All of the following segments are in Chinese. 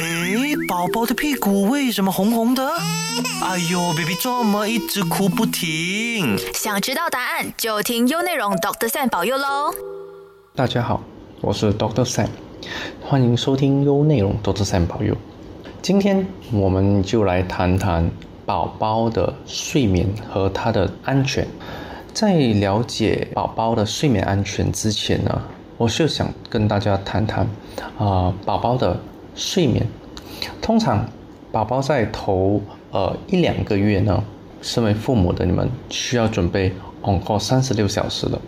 诶，宝宝的屁股为什么红红的？哎呦，baby 这么一直哭不停？想知道答案就听优内容 Doctor Sam 保佑喽！大家好，我是 Doctor Sam，欢迎收听优内容 Doctor Sam 保佑。今天我们就来谈谈宝宝的睡眠和他的安全。在了解宝宝的睡眠安全之前呢，我是想跟大家谈谈啊宝宝的睡眠。通常宝宝在头呃一两个月呢，身为父母的你们需要准备 on call 三十六小时的，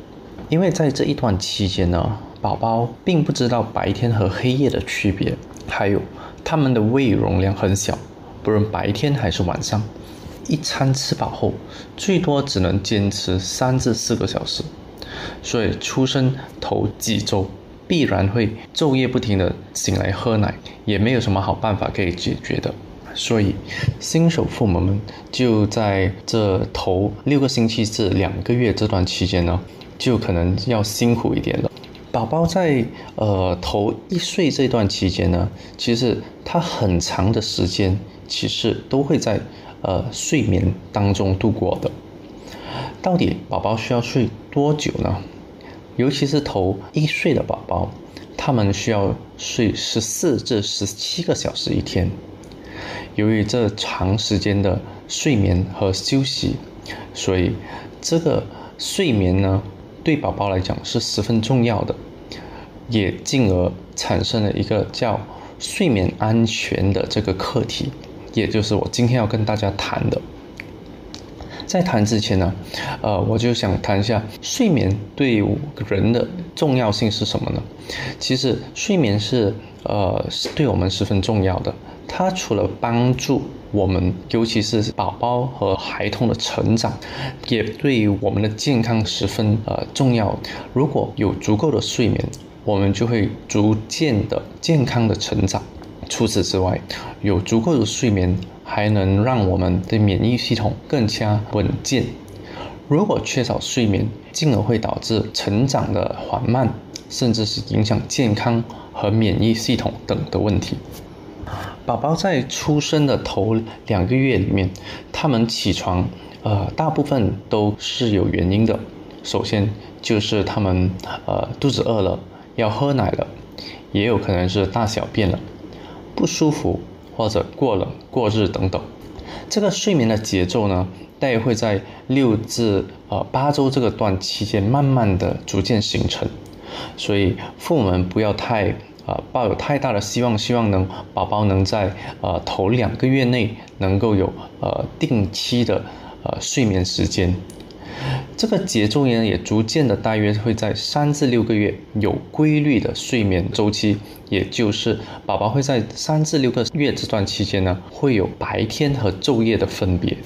因为在这一段期间呢，宝宝并不知道白天和黑夜的区别，还有他们的胃容量很小，不论白天还是晚上。一餐吃饱后，最多只能坚持三至四个小时，所以出生头几周必然会昼夜不停的醒来喝奶，也没有什么好办法可以解决的。所以新手父母们就在这头六个星期至两个月这段期间呢，就可能要辛苦一点了。宝宝在呃头一岁这段期间呢，其实他很长的时间其实都会在。呃，睡眠当中度过的，到底宝宝需要睡多久呢？尤其是头一岁的宝宝，他们需要睡十四至十七个小时一天。由于这长时间的睡眠和休息，所以这个睡眠呢，对宝宝来讲是十分重要的，也进而产生了一个叫睡眠安全的这个课题。也就是我今天要跟大家谈的。在谈之前呢，呃，我就想谈一下睡眠对人的重要性是什么呢？其实睡眠是呃对我们十分重要的。它除了帮助我们，尤其是宝宝和孩童的成长，也对我们的健康十分呃重要。如果有足够的睡眠，我们就会逐渐的健康的成长。除此之外，有足够的睡眠还能让我们的免疫系统更加稳健。如果缺少睡眠，进而会导致成长的缓慢，甚至是影响健康和免疫系统等的问题。宝宝在出生的头两个月里面，他们起床，呃，大部分都是有原因的。首先就是他们呃肚子饿了，要喝奶了，也有可能是大小便了。不舒服或者过冷过日等等，这个睡眠的节奏呢，大约会在六至呃八周这个段期间慢慢的逐渐形成，所以父母们不要太啊抱有太大的希望，希望能宝宝能在呃头两个月内能够有呃定期的呃睡眠时间。这个节奏呢，也逐渐的大约会在三至六个月有规律的睡眠周期，也就是宝宝会在三至六个月这段期间呢，会有白天和昼夜的分别。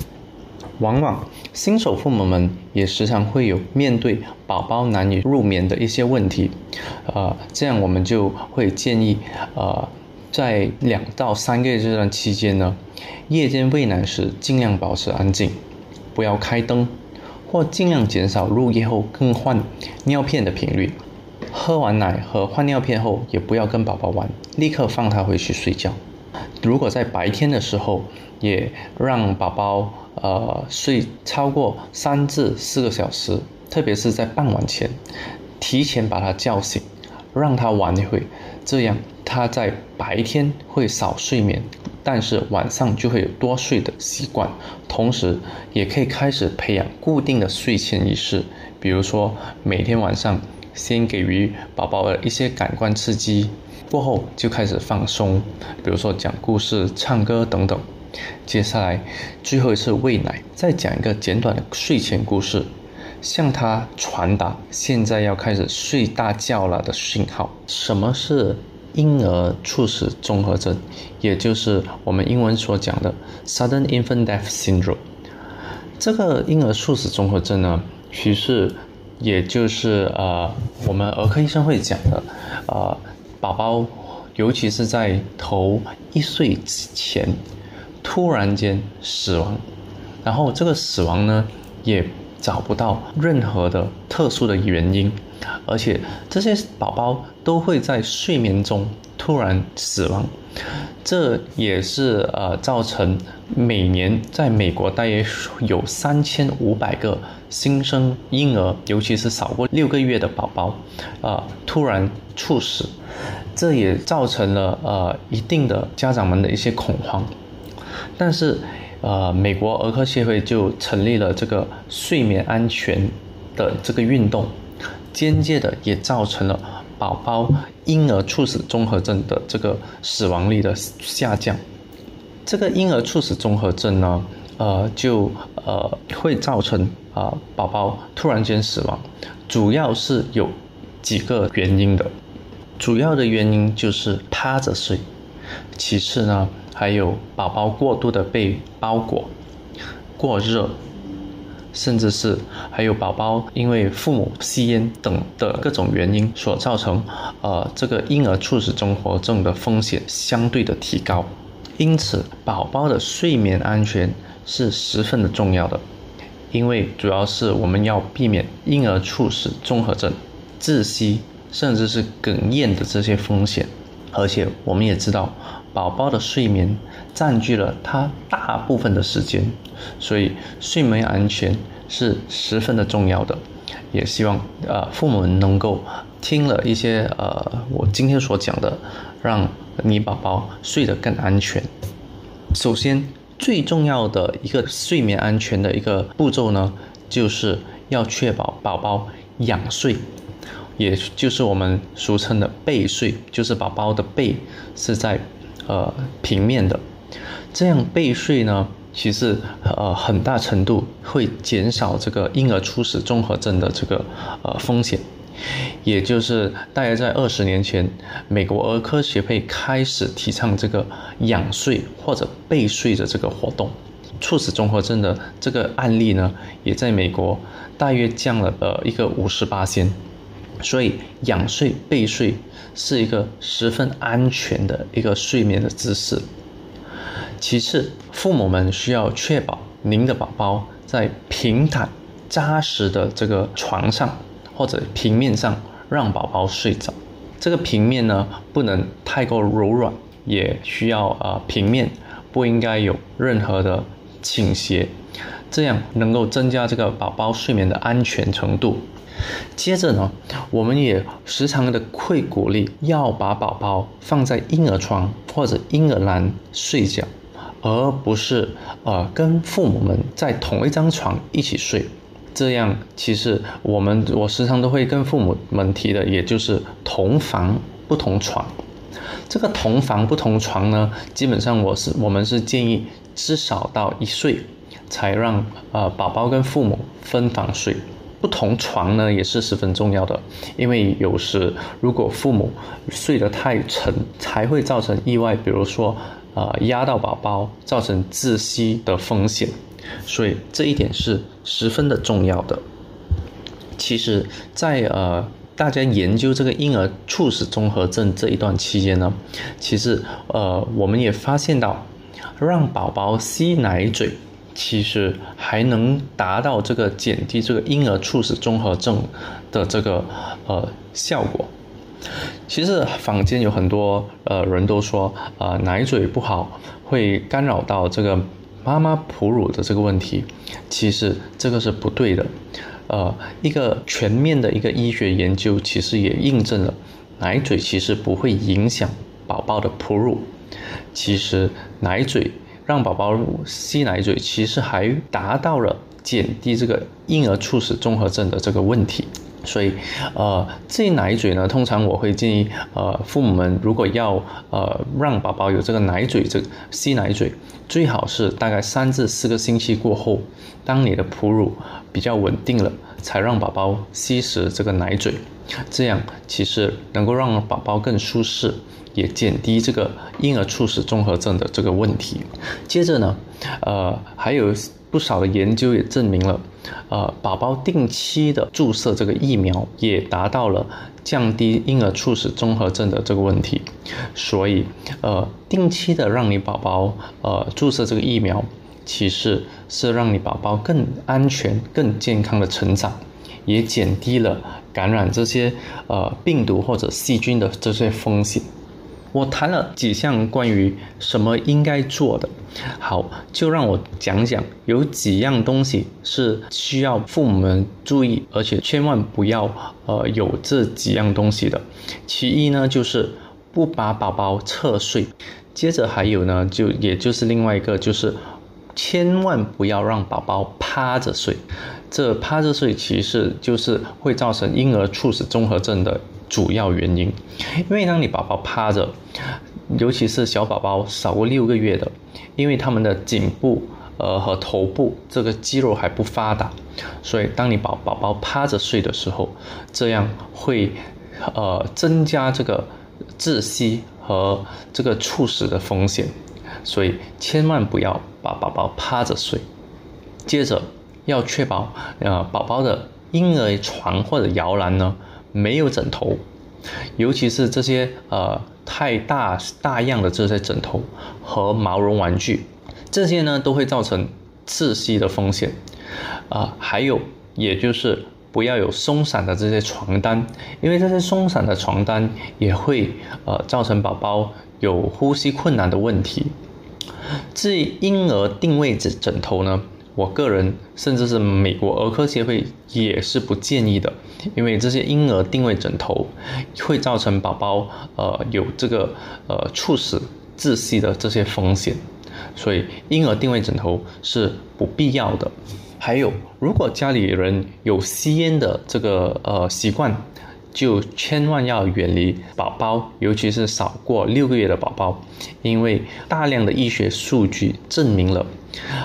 往往新手父母们也时常会有面对宝宝难以入眠的一些问题，呃，这样我们就会建议，呃，在两到三个月这段期间呢，夜间喂奶时尽量保持安静，不要开灯。或尽量减少入夜后更换尿片的频率。喝完奶和换尿片后，也不要跟宝宝玩，立刻放他回去睡觉。如果在白天的时候，也让宝宝呃睡超过三至四个小时，特别是在傍晚前，提前把他叫醒，让他玩一会，这样他在白天会少睡眠。但是晚上就会有多睡的习惯，同时也可以开始培养固定的睡前仪式，比如说每天晚上先给予宝宝的一些感官刺激，过后就开始放松，比如说讲故事、唱歌等等。接下来最后一次喂奶，再讲一个简短的睡前故事，向他传达现在要开始睡大觉了的讯号。什么是？婴儿猝死综合征，也就是我们英文所讲的 sudden infant death syndrome。这个婴儿猝死综合征呢，其实也就是呃，我们儿科医生会讲的，呃，宝宝尤其是在头一岁之前突然间死亡，然后这个死亡呢，也找不到任何的特殊的原因。而且这些宝宝都会在睡眠中突然死亡，这也是呃造成每年在美国大约有三千五百个新生婴儿，尤其是少过六个月的宝宝，呃突然猝死，这也造成了呃一定的家长们的一些恐慌，但是呃美国儿科协会就成立了这个睡眠安全的这个运动，间接的也造成了。宝宝婴儿猝死综合症的这个死亡率的下降，这个婴儿猝死综合症呢，呃，就呃会造成啊宝宝突然间死亡，主要是有几个原因的，主要的原因就是趴着睡，其次呢还有宝宝过度的被包裹，过热。甚至是还有宝宝因为父母吸烟等的各种原因所造成，呃，这个婴儿猝死综合症的风险相对的提高。因此，宝宝的睡眠安全是十分的重要的，因为主要是我们要避免婴儿猝死综合症、窒息甚至是哽咽的这些风险。而且，我们也知道，宝宝的睡眠占据了他大部分的时间。所以睡眠安全是十分的重要的，也希望呃父母能够听了一些呃我今天所讲的，让你宝宝睡得更安全。首先最重要的一个睡眠安全的一个步骤呢，就是要确保宝宝仰睡，也就是我们俗称的背睡，就是宝宝的背是在呃平面的，这样背睡呢。其实，呃，很大程度会减少这个婴儿猝死综合症的这个呃风险。也就是大约在二十年前，美国儿科协会开始提倡这个仰睡或者背睡的这个活动，猝死综合症的这个案例呢，也在美国大约降了呃一个五十八先。所以，仰睡背睡是一个十分安全的一个睡眠的姿势。其次，父母们需要确保您的宝宝在平坦、扎实的这个床上或者平面上让宝宝睡着。这个平面呢，不能太过柔软，也需要啊平面不应该有任何的倾斜，这样能够增加这个宝宝睡眠的安全程度。接着呢，我们也时常的会鼓励要把宝宝放在婴儿床或者婴儿篮睡觉。而不是呃跟父母们在同一张床一起睡，这样其实我们我时常都会跟父母们提的，也就是同房不同床。这个同房不同床呢，基本上我是我们是建议至少到一岁才让呃宝宝跟父母分房睡。不同床呢也是十分重要的，因为有时如果父母睡得太沉，才会造成意外，比如说。啊，压到宝宝造成窒息的风险，所以这一点是十分的重要的。其实，在呃大家研究这个婴儿猝死综合症这一段期间呢，其实呃我们也发现到，让宝宝吸奶嘴，其实还能达到这个减低这个婴儿猝死综合症的这个呃效果。其实坊间有很多呃人都说，呃奶嘴不好会干扰到这个妈妈哺乳的这个问题，其实这个是不对的。呃，一个全面的一个医学研究其实也印证了，奶嘴其实不会影响宝宝的哺乳。其实奶嘴让宝宝吸奶嘴，其实还达到了减低这个婴儿猝死综合症的这个问题。所以，呃，这奶嘴呢，通常我会建议，呃，父母们如果要，呃，让宝宝有这个奶嘴，这吸奶嘴，最好是大概三至四个星期过后，当你的哺乳比较稳定了，才让宝宝吸食这个奶嘴，这样其实能够让宝宝更舒适，也减低这个婴儿猝死综合症的这个问题。接着呢，呃，还有。不少的研究也证明了，呃，宝宝定期的注射这个疫苗也达到了降低婴儿猝死综合症的这个问题。所以，呃，定期的让你宝宝呃注射这个疫苗，其实是让你宝宝更安全、更健康的成长，也减低了感染这些呃病毒或者细菌的这些风险。我谈了几项关于什么应该做的，好，就让我讲讲有几样东西是需要父母们注意，而且千万不要呃有这几样东西的。其一呢，就是不把宝宝侧睡，接着还有呢，就也就是另外一个就是。千万不要让宝宝趴着睡，这趴着睡其实就是会造成婴儿猝死综合症的主要原因。因为当你宝宝趴着，尤其是小宝宝少过六个月的，因为他们的颈部呃和头部这个肌肉还不发达，所以当你把宝宝趴着睡的时候，这样会呃增加这个窒息和这个猝死的风险。所以千万不要把宝宝趴着睡，接着要确保呃宝宝的婴儿床或者摇篮呢没有枕头，尤其是这些呃太大大样的这些枕头和毛绒玩具，这些呢都会造成窒息的风险啊。还有也就是不要有松散的这些床单，因为这些松散的床单也会呃造成宝宝有呼吸困难的问题。至于婴儿定位枕枕头呢，我个人甚至是美国儿科协会也是不建议的，因为这些婴儿定位枕头会造成宝宝呃有这个呃猝死窒息的这些风险，所以婴儿定位枕头是不必要的。还有，如果家里人有吸烟的这个呃习惯。就千万要远离宝宝，尤其是少过六个月的宝宝，因为大量的医学数据证明了，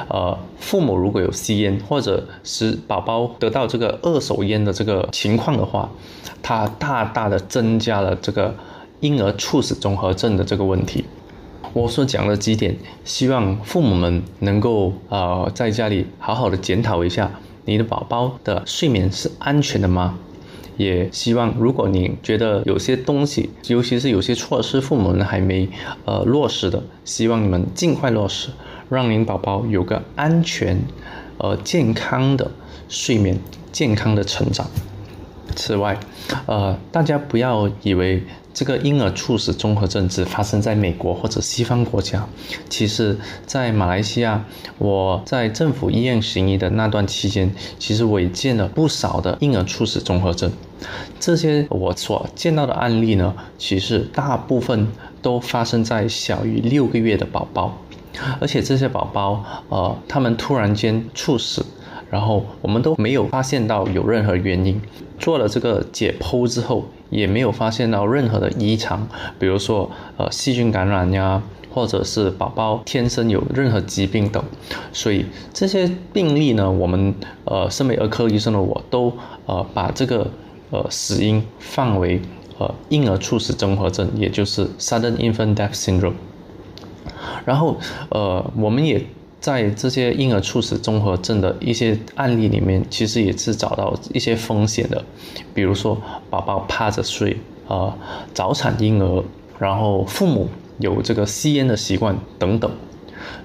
呃，父母如果有吸烟，或者使宝宝得到这个二手烟的这个情况的话，它大大的增加了这个婴儿猝死综合症的这个问题。我所讲的几点，希望父母们能够呃在家里好好的检讨一下，你的宝宝的睡眠是安全的吗？也希望，如果你觉得有些东西，尤其是有些措施，父母们还没呃落实的，希望你们尽快落实，让您宝宝有个安全、呃健康的睡眠、健康的成长。此外，呃，大家不要以为。这个婴儿猝死综合症只发生在美国或者西方国家，其实，在马来西亚，我在政府医院行医的那段期间，其实我也见了不少的婴儿猝死综合症。这些我所见到的案例呢，其实大部分都发生在小于六个月的宝宝，而且这些宝宝，呃，他们突然间猝死。然后我们都没有发现到有任何原因，做了这个解剖之后，也没有发现到任何的异常，比如说呃细菌感染呀，或者是宝宝天生有任何疾病等。所以这些病例呢，我们呃身为儿科医生的我都呃把这个呃死因放为呃婴儿猝死综合症，也就是 sudden infant death syndrome。然后呃我们也。在这些婴儿猝死综合症的一些案例里面，其实也是找到一些风险的，比如说宝宝趴着睡，呃，早产婴儿，然后父母有这个吸烟的习惯等等，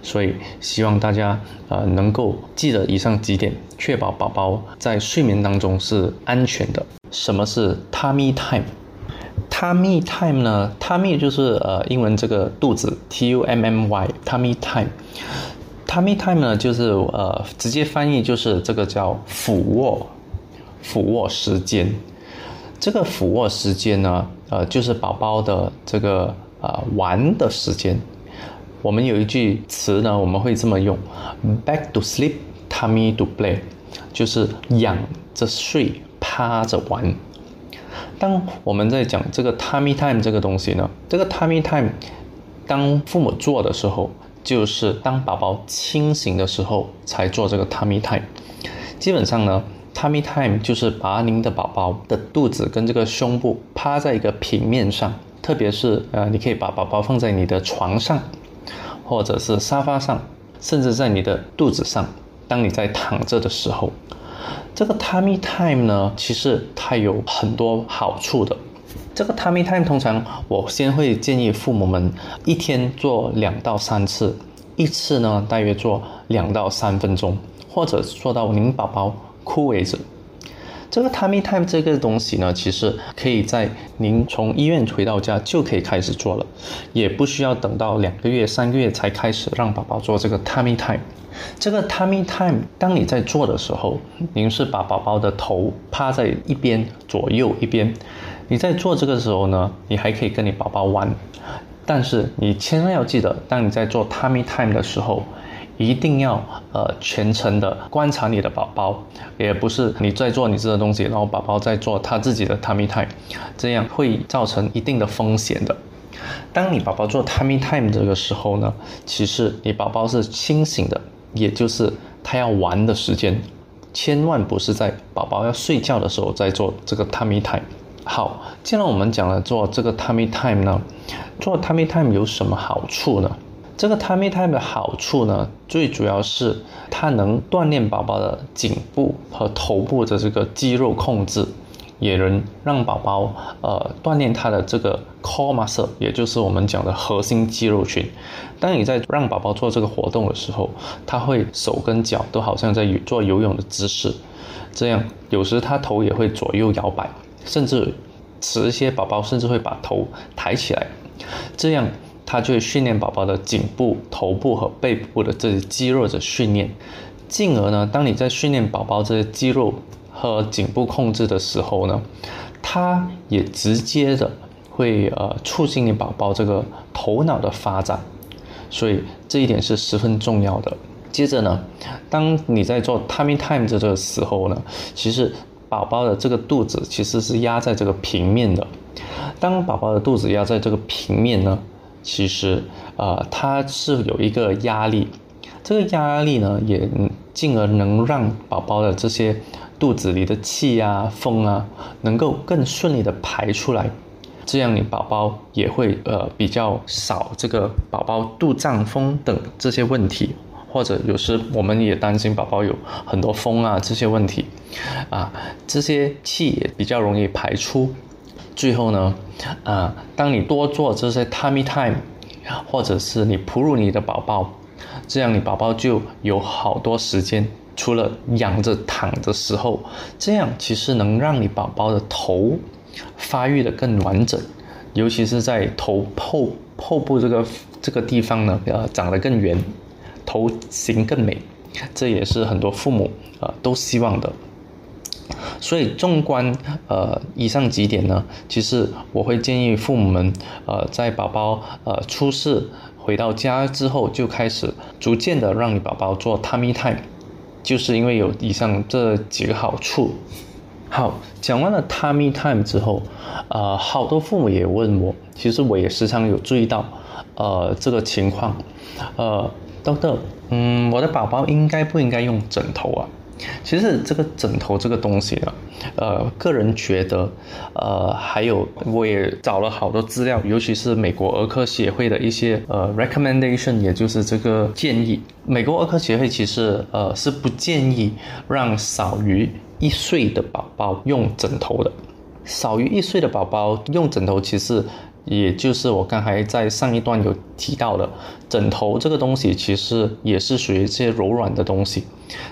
所以希望大家呃能够记得以上几点，确保宝宝在睡眠当中是安全的。什么是 tummy time？Time？tummy time 呢？tummy 就是呃英文这个肚子，t u m m y，tummy time。Tummy time 呢，就是呃，直接翻译就是这个叫俯卧，俯卧时间。这个俯卧时间呢，呃，就是宝宝的这个呃玩的时间。我们有一句词呢，我们会这么用：back to sleep, tummy to play，就是仰着睡，趴着玩。当我们在讲这个 tummy time 这个东西呢，这个 tummy time，当父母做的时候。就是当宝宝清醒的时候才做这个 tummy time。基本上呢，tummy time 就是把您的宝宝的肚子跟这个胸部趴在一个平面上，特别是呃，你可以把宝宝放在你的床上，或者是沙发上，甚至在你的肚子上。当你在躺着的时候，这个 tummy time 呢，其实它有很多好处的。这个 tummy time 通常我先会建议父母们一天做两到三次，一次呢大约做两到三分钟，或者做到您宝宝哭为止。这个 tummy time 这个东西呢，其实可以在您从医院回到家就可以开始做了，也不需要等到两个月、三个月才开始让宝宝做这个 tummy time。这个 tummy time，当你在做的时候，您是把宝宝的头趴在一边，左右一边。你在做这个时候呢，你还可以跟你宝宝玩，但是你千万要记得，当你在做 tummy time 的时候，一定要呃全程的观察你的宝宝，也不是你在做你自己的东西，然后宝宝在做他自己的 tummy time，这样会造成一定的风险的。当你宝宝做 tummy time 这个时候呢，其实你宝宝是清醒的。也就是他要玩的时间，千万不是在宝宝要睡觉的时候在做这个 tummy time。好，既然我们讲了做这个 tummy time 呢，做 tummy time 有什么好处呢？这个 tummy time 的好处呢，最主要是它能锻炼宝宝的颈部和头部的这个肌肉控制。也能让宝宝呃锻炼他的这个 core muscle，也就是我们讲的核心肌肉群。当你在让宝宝做这个活动的时候，他会手跟脚都好像在做游泳的姿势，这样有时他头也会左右摇摆，甚至迟一些宝宝甚至会把头抬起来，这样他就会训练宝宝的颈部、头部和背部的这些肌肉的训练，进而呢，当你在训练宝宝这些肌肉。和颈部控制的时候呢，它也直接的会呃促进你宝宝这个头脑的发展，所以这一点是十分重要的。接着呢，当你在做 tummy time 这个时候呢，其实宝宝的这个肚子其实是压在这个平面的。当宝宝的肚子压在这个平面呢，其实呃它是有一个压力，这个压力呢也进而能让宝宝的这些。肚子里的气啊、风啊，能够更顺利的排出来，这样你宝宝也会呃比较少这个宝宝肚胀风等这些问题，或者有时我们也担心宝宝有很多风啊这些问题，啊这些气也比较容易排出。最后呢，啊当你多做这些 tummy time，或者是你哺乳你的宝宝，这样你宝宝就有好多时间。除了仰着躺的时候，这样其实能让你宝宝的头发育的更完整，尤其是在头后后部这个这个地方呢，呃，长得更圆，头型更美，这也是很多父母呃都希望的。所以纵观呃以上几点呢，其实我会建议父母们呃在宝宝呃出世回到家之后，就开始逐渐的让你宝宝做 tummy time。就是因为有以上这几个好处。好，讲完了 tummy time 之后，呃，好多父母也问我，其实我也时常有注意到，呃，这个情况，呃，doctor，嗯，我的宝宝应该不应该用枕头啊？其实这个枕头这个东西呢，呃，个人觉得，呃，还有我也找了好多资料，尤其是美国儿科协会的一些呃 recommendation，也就是这个建议。美国儿科协会其实呃是不建议让少于一岁的宝宝用枕头的。少于一岁的宝宝用枕头，其实。也就是我刚才在上一段有提到的，枕头这个东西其实也是属于一些柔软的东西，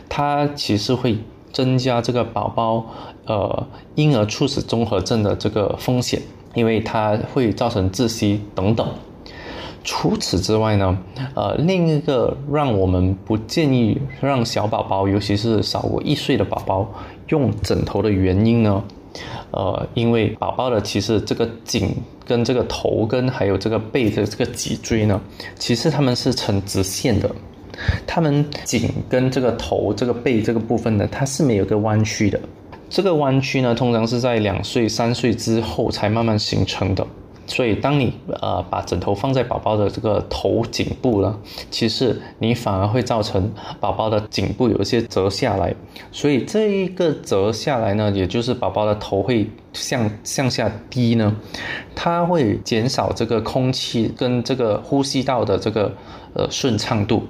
它其实会增加这个宝宝呃婴儿猝死综合症的这个风险，因为它会造成窒息等等。除此之外呢，呃，另一个让我们不建议让小宝宝，尤其是少过一岁的宝宝用枕头的原因呢？呃，因为宝宝的其实这个颈跟这个头跟还有这个背的这个脊椎呢，其实他们是呈直线的，他们颈跟这个头这个背这个部分呢，它是没有个弯曲的，这个弯曲呢，通常是在两岁三岁之后才慢慢形成的。所以，当你呃把枕头放在宝宝的这个头颈部呢，其实你反而会造成宝宝的颈部有一些折下来。所以这一个折下来呢，也就是宝宝的头会向向下低呢，它会减少这个空气跟这个呼吸道的这个呃顺畅度。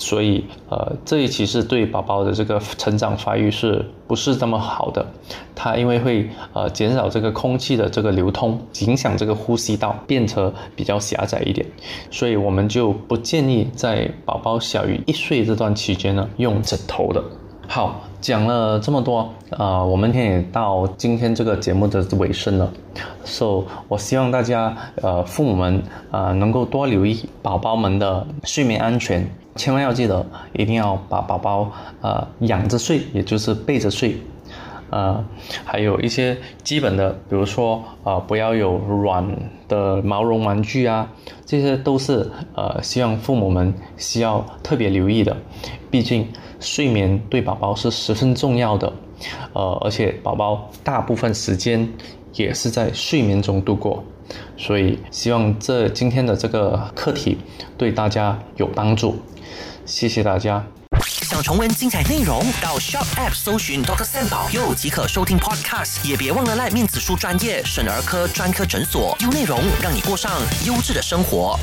所以，呃，这一其实对宝宝的这个成长发育是不是这么好的？它因为会呃减少这个空气的这个流通，影响这个呼吸道，变成比较狭窄一点。所以我们就不建议在宝宝小于一岁这段期间呢用枕头的。好，讲了这么多，呃，我们也到今天这个节目的尾声了。So，我希望大家，呃，父母们，呃，能够多留意宝宝们的睡眠安全，千万要记得，一定要把宝宝，呃，仰着睡，也就是背着睡。呃，还有一些基本的，比如说，呃，不要有软的毛绒玩具啊，这些都是呃，希望父母们需要特别留意的。毕竟睡眠对宝宝是十分重要的，呃，而且宝宝大部分时间也是在睡眠中度过，所以希望这今天的这个课题对大家有帮助。谢谢大家。想重温精彩内容，到 Shop App 搜寻 Doctor Sam 保佑即可收听 Podcast，也别忘了赖面子书专业省儿科专科诊所，优内容让你过上优质的生活。